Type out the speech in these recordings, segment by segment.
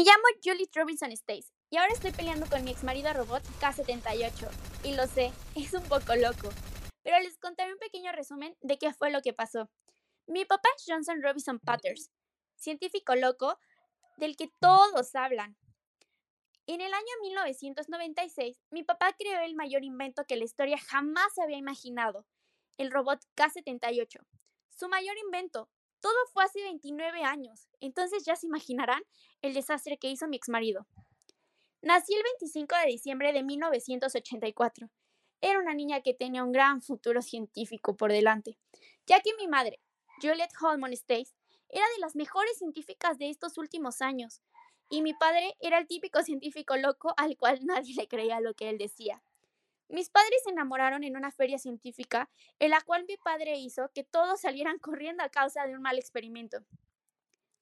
Me llamo Julie Robinson Stace y ahora estoy peleando con mi ex marido robot K78. Y lo sé, es un poco loco. Pero les contaré un pequeño resumen de qué fue lo que pasó. Mi papá es Johnson Robinson Patters, científico loco del que todos hablan. En el año 1996, mi papá creó el mayor invento que la historia jamás se había imaginado, el robot K78. Su mayor invento. Todo fue hace 29 años, entonces ya se imaginarán el desastre que hizo mi exmarido. Nací el 25 de diciembre de 1984. Era una niña que tenía un gran futuro científico por delante, ya que mi madre, Juliet Holman Stace, era de las mejores científicas de estos últimos años, y mi padre era el típico científico loco al cual nadie le creía lo que él decía. Mis padres se enamoraron en una feria científica en la cual mi padre hizo que todos salieran corriendo a causa de un mal experimento.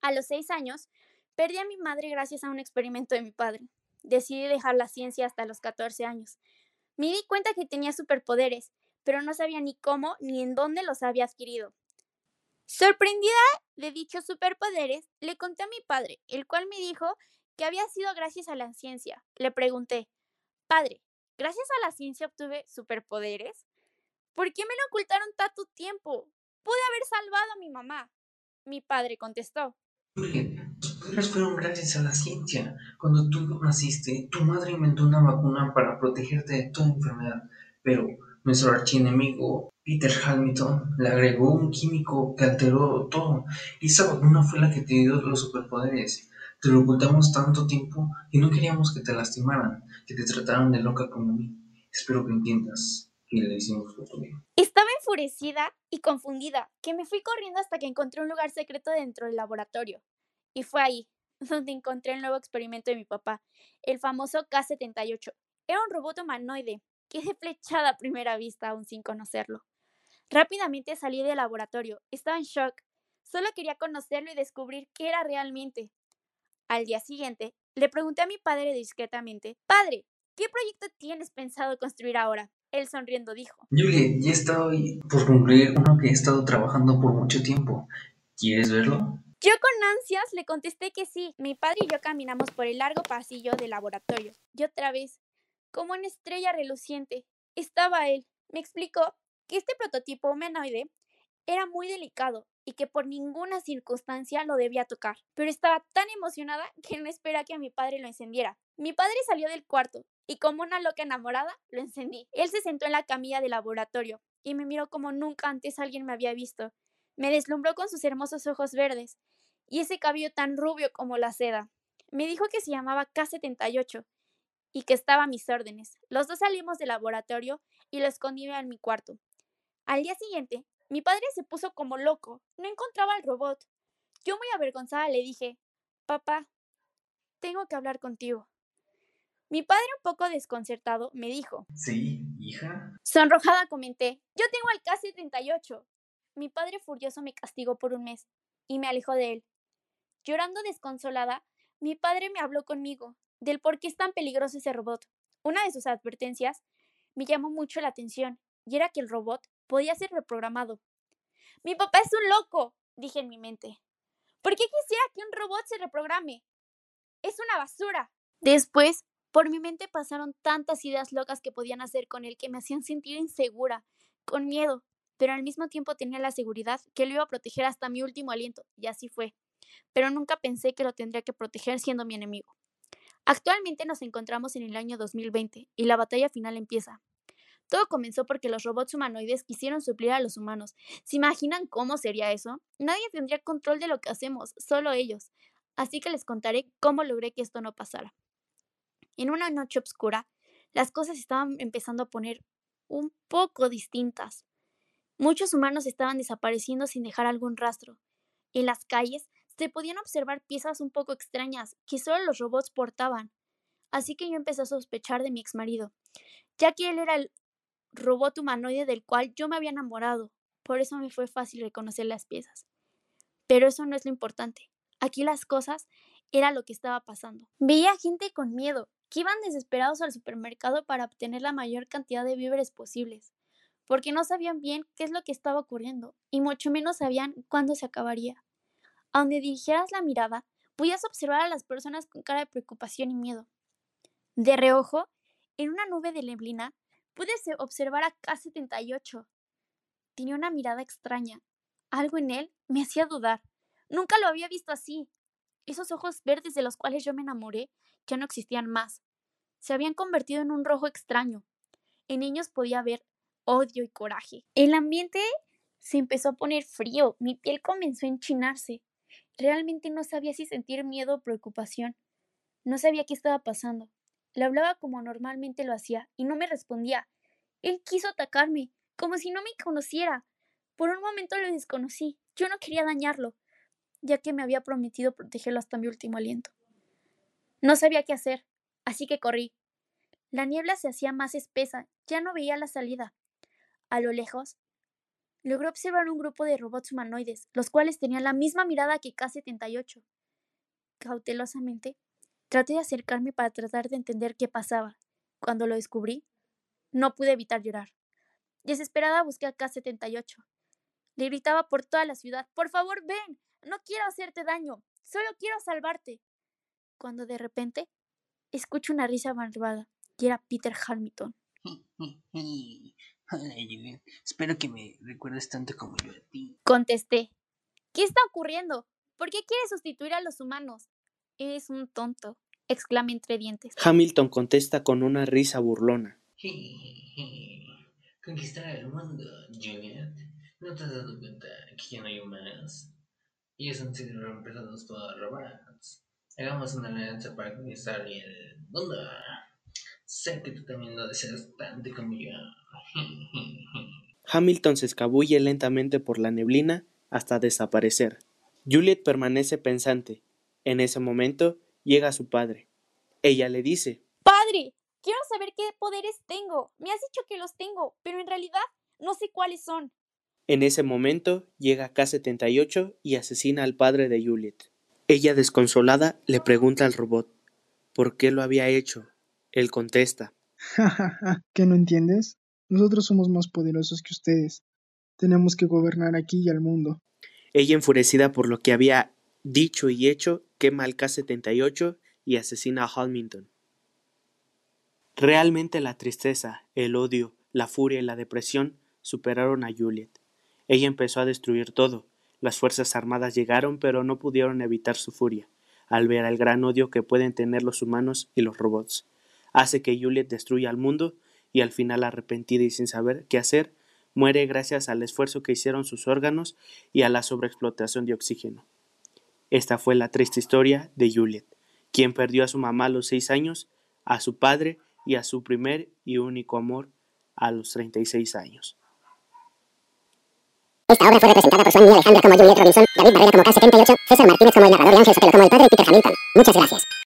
A los seis años, perdí a mi madre gracias a un experimento de mi padre. Decidí dejar la ciencia hasta los 14 años. Me di cuenta que tenía superpoderes, pero no sabía ni cómo ni en dónde los había adquirido. Sorprendida de dichos superpoderes, le conté a mi padre, el cual me dijo que había sido gracias a la ciencia. Le pregunté, Padre, ¿gracias a la ciencia obtuve superpoderes? ¿Por qué me lo ocultaron tanto tiempo? Pude haber salvado a mi mamá. Mi padre contestó. Tus poderes fueron gracias a la ciencia. Cuando tú naciste, tu madre inventó una vacuna para protegerte de toda enfermedad. Pero nuestro archienemigo, Peter Hamilton, le agregó un químico que alteró todo. Y esa vacuna fue la que te dio los superpoderes. Te lo ocultamos tanto tiempo y no queríamos que te lastimaran, que te trataran de loca como mí. Espero que entiendas que le hicimos lo. Estaba enfurecida y confundida, que me fui corriendo hasta que encontré un lugar secreto dentro del laboratorio. Y fue ahí donde encontré el nuevo experimento de mi papá, el famoso K-78. Era un robot humanoide. Quedé flechada a primera vista, aún sin conocerlo. Rápidamente salí del laboratorio. Estaba en shock. Solo quería conocerlo y descubrir qué era realmente. Al día siguiente, le pregunté a mi padre discretamente, Padre, ¿qué proyecto tienes pensado construir ahora? Él sonriendo dijo, Julie, ya estoy por concluir uno que he estado trabajando por mucho tiempo. ¿Quieres verlo? Yo con ansias le contesté que sí. Mi padre y yo caminamos por el largo pasillo del laboratorio. Y otra vez, como una estrella reluciente, estaba él. Me explicó que este prototipo humanoide era muy delicado y que por ninguna circunstancia lo debía tocar. Pero estaba tan emocionada que no esperaba que a mi padre lo encendiera. Mi padre salió del cuarto y como una loca enamorada lo encendí. Él se sentó en la camilla del laboratorio y me miró como nunca antes alguien me había visto. Me deslumbró con sus hermosos ojos verdes y ese cabello tan rubio como la seda. Me dijo que se llamaba K78 y que estaba a mis órdenes. Los dos salimos del laboratorio y lo escondí en mi cuarto. Al día siguiente, mi padre se puso como loco. No encontraba al robot. Yo muy avergonzada le dije, Papá, tengo que hablar contigo. Mi padre, un poco desconcertado, me dijo, Sí, hija. Sonrojada comenté, yo tengo al K78. Mi padre furioso me castigó por un mes y me alejó de él. Llorando desconsolada, mi padre me habló conmigo del por qué es tan peligroso ese robot. Una de sus advertencias me llamó mucho la atención y era que el robot podía ser reprogramado. Mi papá es un loco, dije en mi mente. ¿Por qué quisiera que un robot se reprograme? Es una basura. Después, por mi mente pasaron tantas ideas locas que podían hacer con él que me hacían sentir insegura, con miedo, pero al mismo tiempo tenía la seguridad que lo iba a proteger hasta mi último aliento, y así fue. Pero nunca pensé que lo tendría que proteger siendo mi enemigo. Actualmente nos encontramos en el año 2020 y la batalla final empieza. Todo comenzó porque los robots humanoides quisieron suplir a los humanos. ¿Se imaginan cómo sería eso? Nadie tendría control de lo que hacemos, solo ellos. Así que les contaré cómo logré que esto no pasara. En una noche oscura, las cosas estaban empezando a poner un poco distintas. Muchos humanos estaban desapareciendo sin dejar algún rastro. En las calles se podían observar piezas un poco extrañas que solo los robots portaban. Así que yo empecé a sospechar de mi exmarido, ya que él era el robot humanoide del cual yo me había enamorado. Por eso me fue fácil reconocer las piezas. Pero eso no es lo importante. Aquí las cosas era lo que estaba pasando. Veía gente con miedo, que iban desesperados al supermercado para obtener la mayor cantidad de víveres posibles, porque no sabían bien qué es lo que estaba ocurriendo, y mucho menos sabían cuándo se acabaría. A donde dirigieras la mirada, Podías observar a las personas con cara de preocupación y miedo. De reojo, en una nube de neblina, pude observar a K-78. Tenía una mirada extraña. Algo en él me hacía dudar. Nunca lo había visto así. Esos ojos verdes de los cuales yo me enamoré ya no existían más. Se habían convertido en un rojo extraño. En ellos podía ver odio y coraje. El ambiente se empezó a poner frío, mi piel comenzó a enchinarse. Realmente no sabía si sentir miedo o preocupación. No sabía qué estaba pasando. Le hablaba como normalmente lo hacía y no me respondía. Él quiso atacarme, como si no me conociera. Por un momento lo desconocí. Yo no quería dañarlo, ya que me había prometido protegerlo hasta mi último aliento. No sabía qué hacer, así que corrí. La niebla se hacía más espesa, ya no veía la salida. A lo lejos, logró observar un grupo de robots humanoides, los cuales tenían la misma mirada que K-78. Cautelosamente, traté de acercarme para tratar de entender qué pasaba. Cuando lo descubrí, no pude evitar llorar. Desesperada busqué a K-78. Le gritaba por toda la ciudad, por favor, ven, no quiero hacerte daño, solo quiero salvarte. Cuando de repente, escucho una risa malvada, y era Peter Hamilton. espero que me recuerdes tanto como yo a ti. Contesté. ¿Qué está ocurriendo? ¿Por qué quieres sustituir a los humanos? Eres un tonto, exclamé entre dientes. Hamilton contesta con una risa burlona. Conquistar el mundo, Juliet. ¿No te has dado cuenta que ya no hay humanos? Ellos han sido reemplazados por robots. Hagamos una alianza para conquistar el mundo. Sé que tú también lo deseas tanto como yo. Hamilton se escabulle lentamente por la neblina hasta desaparecer. Juliet permanece pensante. En ese momento llega su padre. Ella le dice Padre, quiero saber qué poderes tengo. Me has dicho que los tengo, pero en realidad no sé cuáles son. En ese momento llega K-78 y asesina al padre de Juliet. Ella, desconsolada, le pregunta al robot por qué lo había hecho. Él contesta Ja, ¿qué no entiendes? Nosotros somos más poderosos que ustedes. Tenemos que gobernar aquí y al mundo. Ella, enfurecida por lo que había dicho y hecho, quema al K-78 y asesina a Hamilton. Realmente la tristeza, el odio, la furia y la depresión superaron a Juliet. Ella empezó a destruir todo. Las Fuerzas Armadas llegaron, pero no pudieron evitar su furia, al ver el gran odio que pueden tener los humanos y los robots. Hace que Juliet destruya al mundo y al final arrepentida y sin saber qué hacer, muere gracias al esfuerzo que hicieron sus órganos y a la sobreexplotación de oxígeno. Esta fue la triste historia de Juliet, quien perdió a su mamá a los seis años, a su padre y a su primer y único amor a los 36 años. Esta obra fue representada por Sueño Alejandra como Juliet Robinson, David Barrera como K-78, César Martínez como el narrador y Ángel Sotelo como el padre y Peter Hamilton. Muchas gracias.